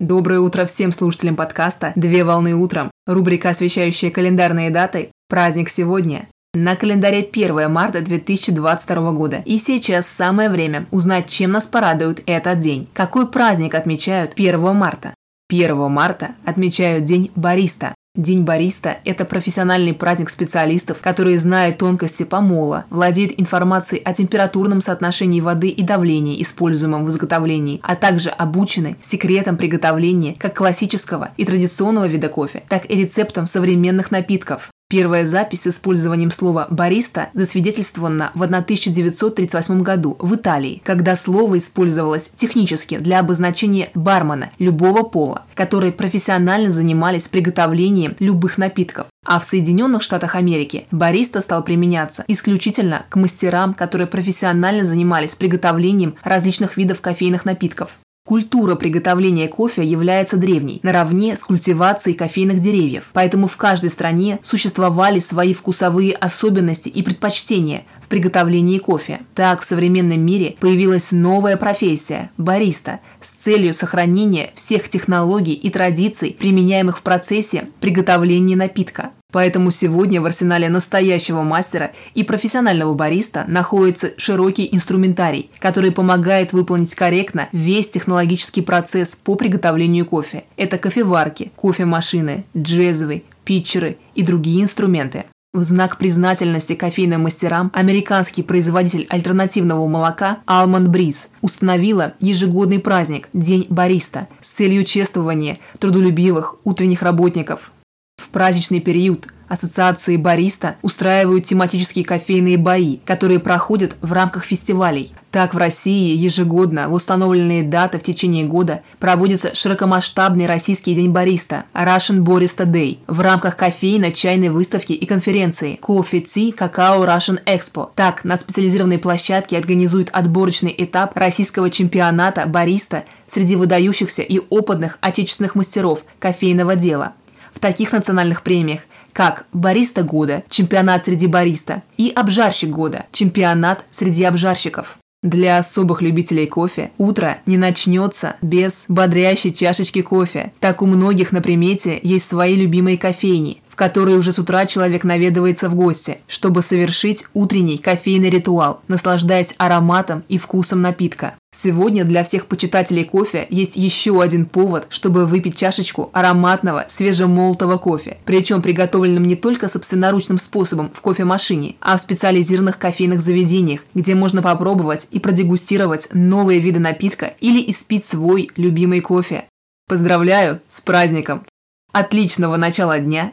Доброе утро всем слушателям подкаста «Две волны утром». Рубрика, освещающая календарные даты. Праздник сегодня. На календаре 1 марта 2022 года. И сейчас самое время узнать, чем нас порадует этот день. Какой праздник отмечают 1 марта? 1 марта отмечают День бариста. День бариста – это профессиональный праздник специалистов, которые знают тонкости помола, владеют информацией о температурном соотношении воды и давлении, используемом в изготовлении, а также обучены секретам приготовления как классического и традиционного вида кофе, так и рецептам современных напитков. Первая запись с использованием слова «бариста» засвидетельствована в 1938 году в Италии, когда слово использовалось технически для обозначения бармена любого пола, которые профессионально занимались приготовлением любых напитков. А в Соединенных Штатах Америки бариста стал применяться исключительно к мастерам, которые профессионально занимались приготовлением различных видов кофейных напитков. Культура приготовления кофе является древней, наравне с культивацией кофейных деревьев, поэтому в каждой стране существовали свои вкусовые особенности и предпочтения в приготовлении кофе. Так в современном мире появилась новая профессия – бариста, с целью сохранения всех технологий и традиций, применяемых в процессе приготовления напитка. Поэтому сегодня в арсенале настоящего мастера и профессионального бариста находится широкий инструментарий, который помогает выполнить корректно весь технологический процесс по приготовлению кофе. Это кофеварки, кофемашины, джезвы, питчеры и другие инструменты. В знак признательности кофейным мастерам американский производитель альтернативного молока Almond Breeze установила ежегодный праздник – День бариста с целью чествования трудолюбивых утренних работников – в праздничный период ассоциации бариста устраивают тематические кофейные бои, которые проходят в рамках фестивалей. Так в России ежегодно в установленные даты в течение года проводится широкомасштабный российский день бариста Russian Barista Day в рамках кофейно-чайной выставки и конференции Coffee Tea Cacao Russian Expo. Так на специализированной площадке организуют отборочный этап российского чемпионата бариста среди выдающихся и опытных отечественных мастеров кофейного дела – в таких национальных премиях, как «Бариста года», «Чемпионат среди бариста» и «Обжарщик года», «Чемпионат среди обжарщиков». Для особых любителей кофе утро не начнется без бодрящей чашечки кофе. Так у многих на примете есть свои любимые кофейни, в которые уже с утра человек наведывается в гости, чтобы совершить утренний кофейный ритуал, наслаждаясь ароматом и вкусом напитка. Сегодня для всех почитателей кофе есть еще один повод, чтобы выпить чашечку ароматного свежемолотого кофе, причем приготовленным не только собственноручным способом в кофемашине, а в специализированных кофейных заведениях, где можно попробовать и продегустировать новые виды напитка или испить свой любимый кофе. Поздравляю с праздником! Отличного начала дня!